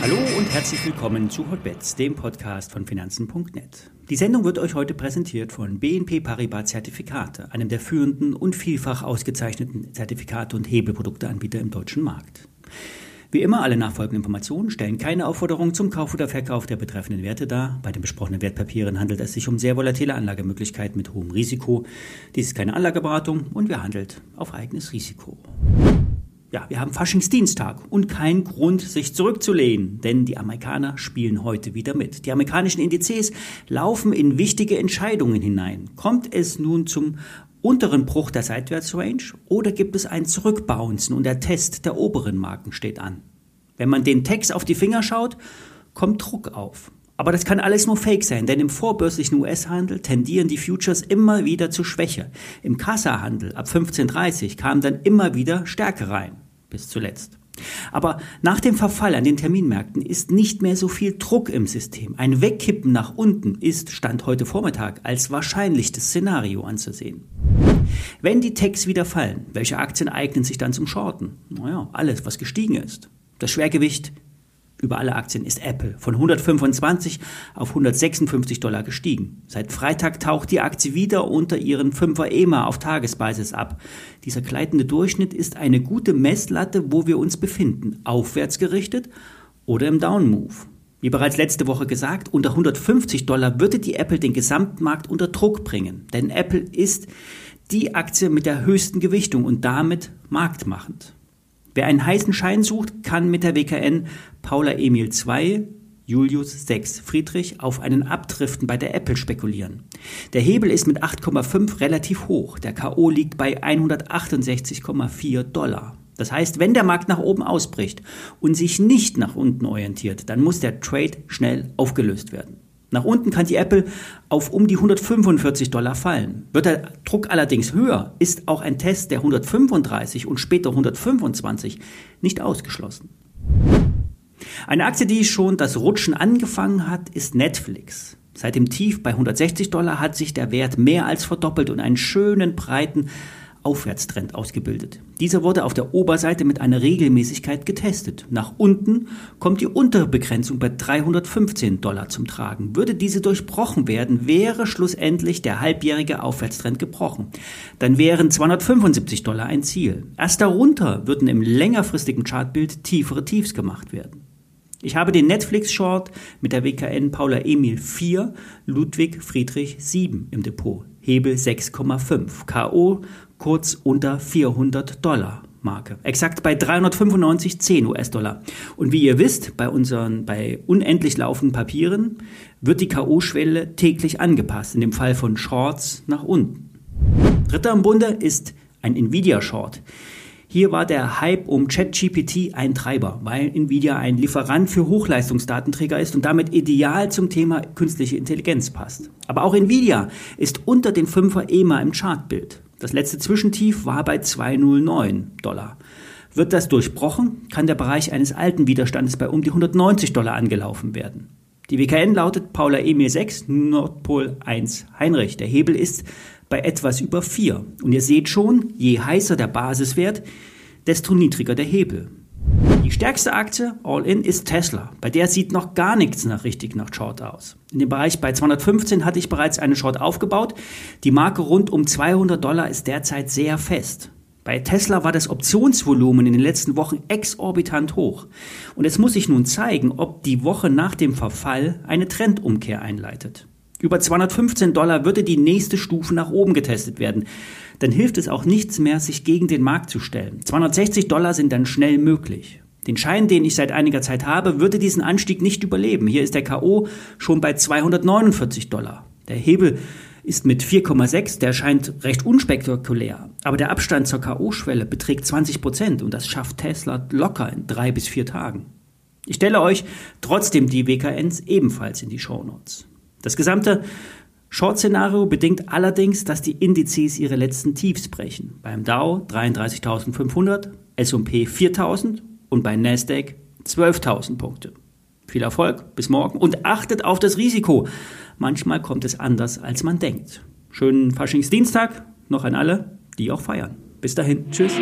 Hallo und herzlich willkommen zu Hotbets, dem Podcast von Finanzen.net. Die Sendung wird euch heute präsentiert von BNP Paribas Zertifikate, einem der führenden und vielfach ausgezeichneten Zertifikate und Hebelprodukteanbieter im deutschen Markt. Wie immer, alle nachfolgenden Informationen stellen keine Aufforderung zum Kauf oder Verkauf der betreffenden Werte dar. Bei den besprochenen Wertpapieren handelt es sich um sehr volatile Anlagemöglichkeiten mit hohem Risiko. Dies ist keine Anlageberatung und wir handelt auf eigenes Risiko. Ja, wir haben Faschingsdienstag und kein Grund, sich zurückzulehnen, denn die Amerikaner spielen heute wieder mit. Die amerikanischen Indizes laufen in wichtige Entscheidungen hinein. Kommt es nun zum unteren Bruch der Seitwärtsrange oder gibt es ein Zurückbouncen und der Test der oberen Marken steht an? Wenn man den Text auf die Finger schaut, kommt Druck auf. Aber das kann alles nur Fake sein, denn im vorbörslichen US-Handel tendieren die Futures immer wieder zu Schwäche. Im Kassahandel ab 15.30 kam dann immer wieder Stärke rein bis zuletzt. Aber nach dem Verfall an den Terminmärkten ist nicht mehr so viel Druck im System. Ein Wegkippen nach unten ist, Stand heute Vormittag, als wahrscheinlichstes Szenario anzusehen. Wenn die Techs wieder fallen, welche Aktien eignen sich dann zum Shorten? Naja, alles, was gestiegen ist. Das Schwergewicht über alle Aktien ist Apple von 125 auf 156 Dollar gestiegen. Seit Freitag taucht die Aktie wieder unter ihren 5er EMA auf Tagesbasis ab. Dieser gleitende Durchschnitt ist eine gute Messlatte, wo wir uns befinden, aufwärts gerichtet oder im Downmove. Wie bereits letzte Woche gesagt, unter 150 Dollar würde die Apple den Gesamtmarkt unter Druck bringen, denn Apple ist die Aktie mit der höchsten Gewichtung und damit marktmachend. Wer einen heißen Schein sucht, kann mit der WKN Paula Emil 2, Julius 6 Friedrich auf einen Abdriften bei der Apple spekulieren. Der Hebel ist mit 8,5 relativ hoch. Der KO liegt bei 168,4 Dollar. Das heißt, wenn der Markt nach oben ausbricht und sich nicht nach unten orientiert, dann muss der Trade schnell aufgelöst werden. Nach unten kann die Apple auf um die 145 Dollar fallen. Wird der Druck allerdings höher, ist auch ein Test der 135 und später 125 nicht ausgeschlossen. Eine Aktie, die schon das Rutschen angefangen hat, ist Netflix. Seit dem Tief bei 160 Dollar hat sich der Wert mehr als verdoppelt und einen schönen breiten Aufwärtstrend ausgebildet. Dieser wurde auf der Oberseite mit einer Regelmäßigkeit getestet. Nach unten kommt die untere Begrenzung bei 315 Dollar zum Tragen. Würde diese durchbrochen werden, wäre schlussendlich der halbjährige Aufwärtstrend gebrochen. Dann wären 275 Dollar ein Ziel. Erst darunter würden im längerfristigen Chartbild tiefere Tiefs gemacht werden. Ich habe den Netflix-Short mit der WKN Paula Emil 4, Ludwig Friedrich 7 im Depot. Hebel 6,5. K.O kurz unter 400 Dollar. Marke. Exakt bei 395,10 US-Dollar. Und wie ihr wisst, bei unseren, bei unendlich laufenden Papieren wird die K.O.-Schwelle täglich angepasst, in dem Fall von Shorts nach unten. Dritter im Bunde ist ein Nvidia-Short. Hier war der Hype um ChatGPT ein Treiber, weil Nvidia ein Lieferant für Hochleistungsdatenträger ist und damit ideal zum Thema künstliche Intelligenz passt. Aber auch Nvidia ist unter den 5er EMA im Chartbild. Das letzte Zwischentief war bei 209 Dollar. Wird das durchbrochen, kann der Bereich eines alten Widerstandes bei um die 190 Dollar angelaufen werden. Die WKN lautet Paula Emil 6, Nordpol 1 Heinrich. Der Hebel ist bei etwas über 4. Und ihr seht schon, je heißer der Basiswert, desto niedriger der Hebel. Die stärkste Aktie All-In ist Tesla. Bei der sieht noch gar nichts nach richtig nach Short aus. In dem Bereich bei 215 hatte ich bereits eine Short aufgebaut. Die Marke rund um 200 Dollar ist derzeit sehr fest. Bei Tesla war das Optionsvolumen in den letzten Wochen exorbitant hoch. Und es muss sich nun zeigen, ob die Woche nach dem Verfall eine Trendumkehr einleitet. Über 215 Dollar würde die nächste Stufe nach oben getestet werden. Dann hilft es auch nichts mehr, sich gegen den Markt zu stellen. 260 Dollar sind dann schnell möglich. Den Schein, den ich seit einiger Zeit habe, würde diesen Anstieg nicht überleben. Hier ist der KO schon bei 249 Dollar. Der Hebel ist mit 4,6, der scheint recht unspektakulär. Aber der Abstand zur KO-Schwelle beträgt 20 Prozent und das schafft Tesla locker in drei bis vier Tagen. Ich stelle euch trotzdem die WKNs ebenfalls in die Shownotes. Das gesamte Short-Szenario bedingt allerdings, dass die Indizes ihre letzten Tiefs brechen. Beim Dow 33.500, S&P 4.000 und bei Nasdaq 12.000 Punkte. Viel Erfolg, bis morgen und achtet auf das Risiko. Manchmal kommt es anders, als man denkt. Schönen Faschingsdienstag noch an alle, die auch feiern. Bis dahin, tschüss.